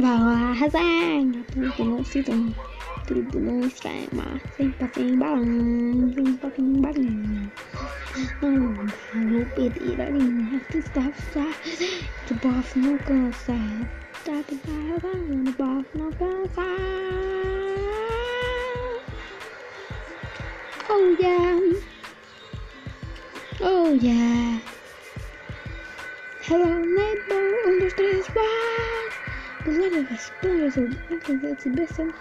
vào hát giang tôi cũng không xí từng từ từ nó sẽ mà xin bà xin bác xin bác xin bác lu piti đã đi hát cái stuff sa the boss no go sa ta ta ta ta the boss no go sa oh yeah. Oh yeah. Hello neighbor un dos tres va las spoilers o antes de ese beso